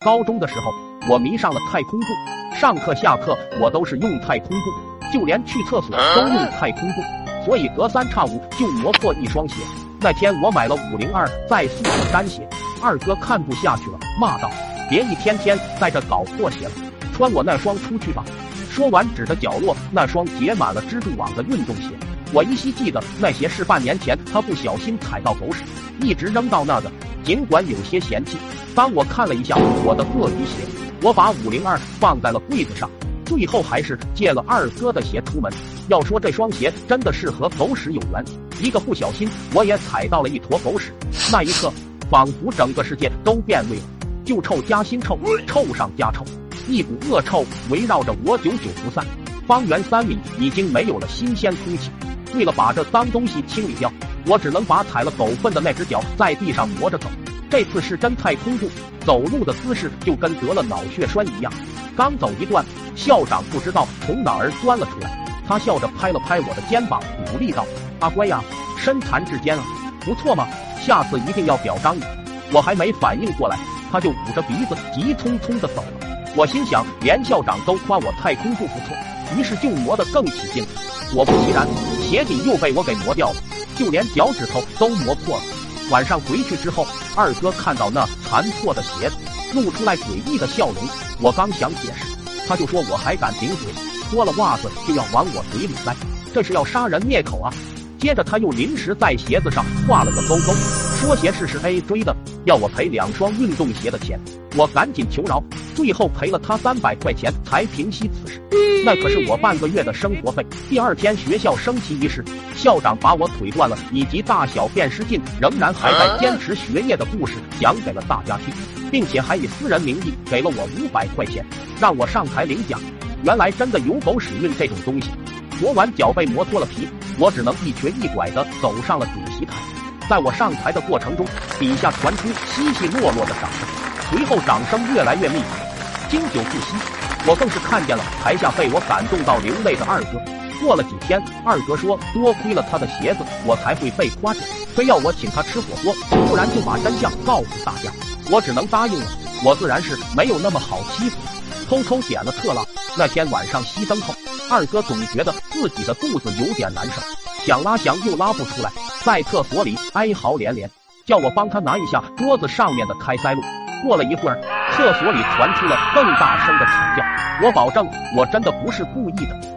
高中的时候，我迷上了太空步，上课下课我都是用太空步，就连去厕所都用太空步，所以隔三差五就磨破一双鞋。那天我买了五零二在宿舍粘鞋，二哥看不下去了，骂道：“别一天天在这搞破鞋了，穿我那双出去吧。”说完，指着角落那双结满了蜘蛛网的运动鞋。我依稀记得那鞋是半年前他不小心踩到狗屎，一直扔到那的。尽管有些嫌弃，当我看了一下我的鳄鱼鞋，我把五零二放在了柜子上，最后还是借了二哥的鞋出门。要说这双鞋真的是和狗屎有缘，一个不小心我也踩到了一坨狗屎，那一刻仿佛整个世界都变味了，旧臭加新臭，臭上加臭，一股恶臭围绕着我久久不散。方圆三米已经没有了新鲜空气，为了把这脏东西清理掉。我只能把踩了狗粪的那只脚在地上磨着走。这次是真太空步，走路的姿势就跟得了脑血栓一样。刚走一段，校长不知道从哪儿钻了出来，他笑着拍了拍我的肩膀，鼓励道：“阿乖呀，身残志坚啊，不错嘛，下次一定要表彰你。”我还没反应过来，他就捂着鼻子急匆匆的走。了。我心想，连校长都夸我太空步不错，于是就磨得更起劲。果不其然，鞋底又被我给磨掉了。就连脚趾头都磨破了。晚上回去之后，二哥看到那残破的鞋子，露出来诡异的笑容。我刚想解释，他就说我还敢顶嘴，脱了袜子就要往我嘴里塞，这是要杀人灭口啊！接着他又临时在鞋子上画了个勾勾，说鞋是是 A 追的，要我赔两双运动鞋的钱。我赶紧求饶，最后赔了他三百块钱才平息此事。那可是我半个月的生活费。第二天学校升旗仪式，校长把我腿断了以及大小便失禁仍然还在坚持学业的故事讲给了大家听，并且还以私人名义给了我五百块钱，让我上台领奖。原来真的有狗屎运这种东西。昨晚脚被磨脱了皮，我只能一瘸一拐地走上了主席台。在我上台的过程中，底下传出稀稀落落的掌声，随后掌声越来越密集，经久不息。我更是看见了台下被我感动到流泪的二哥。过了几天，二哥说多亏了他的鞋子，我才会被夸奖，非要我请他吃火锅，不然就把真相告诉大家。我只能答应了。我自然是没有那么好欺负，偷偷点了特辣。那天晚上熄灯后，二哥总觉得自己的肚子有点难受，想拉翔又拉不出来，在厕所里哀嚎连连，叫我帮他拿一下桌子上面的开塞露。过了一会儿，厕所里传出了更大声的惨叫。我保证，我真的不是故意的。